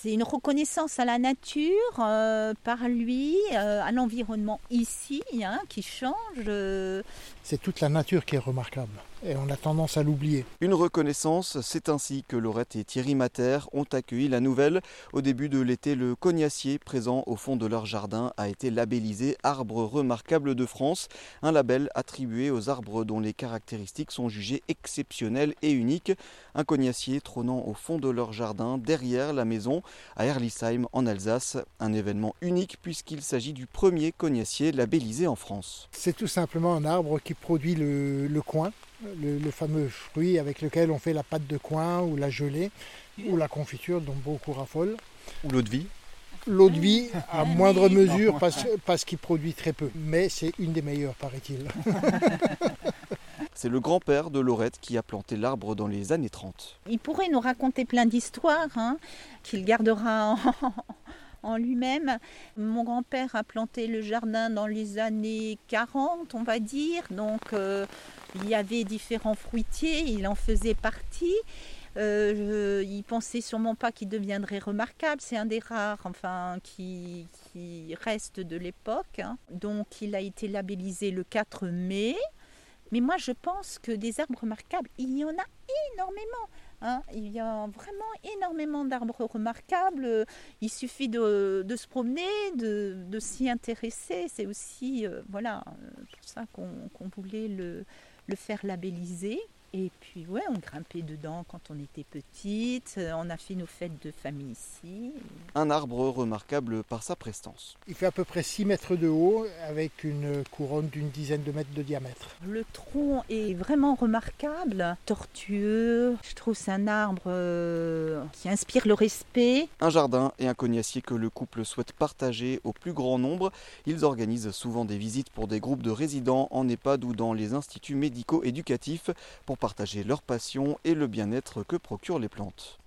C'est une reconnaissance à la nature, euh, par lui, euh, à l'environnement ici, hein, qui change. euh, C'est toute la nature qui est remarquable et on a tendance à l'oublier. Une reconnaissance, c'est ainsi que Laurette et Thierry Mater ont accueilli la nouvelle. Au début de l'été, le cognacier présent au fond de leur jardin a été labellisé Arbre remarquable de France, un label attribué aux arbres dont les caractéristiques sont jugées exceptionnelles et uniques. Un cognacier trônant au fond de leur jardin, derrière la maison, à Erlisheim en Alsace. Un événement unique puisqu'il s'agit du premier cognacier labellisé en France. C'est tout simplement un arbre qui produit le, le coin, le, le fameux fruit avec lequel on fait la pâte de coin ou la gelée ou la confiture dont beaucoup raffolent. Ou l'eau de vie L'eau de vie à moindre mesure parce, parce qu'il produit très peu, mais c'est une des meilleures paraît-il. C'est le grand-père de Laurette qui a planté l'arbre dans les années 30. Il pourrait nous raconter plein d'histoires hein, qu'il gardera en, en lui-même. Mon grand-père a planté le jardin dans les années 40, on va dire. Donc euh, il y avait différents fruitiers, il en faisait partie. Euh, je- il pensait sûrement pas qu'il deviendrait remarquable. C'est un des rares, enfin, qui, reste de l'époque. hein. Donc, il a été labellisé le 4 mai. Mais moi, je pense que des arbres remarquables, il y en a énormément. Hein. Il y a vraiment énormément d'arbres remarquables. Il suffit de, se promener, de, s'y intéresser. C'est aussi euh, voilà, euh, pour ça qu'on voulait le faire labelliser. Et puis, ouais, on grimpait dedans quand on était petite. Euh, On a fait nos fêtes de famille ici. Un arbre remarquable par sa prestance. Il fait à peu près 6 mètres de haut avec une couronne d'une dizaine de mètres de diamètre. Le tronc est vraiment remarquable, tortueux. Je trouve que c'est un arbre euh, qui inspire le respect. Un jardin et un cognacier que le couple souhaite partager au plus grand nombre. Ils organisent souvent des visites pour des groupes de résidents en EHPAD ou dans les instituts médico-éducatifs partager leur passion et le bien-être que procurent les plantes.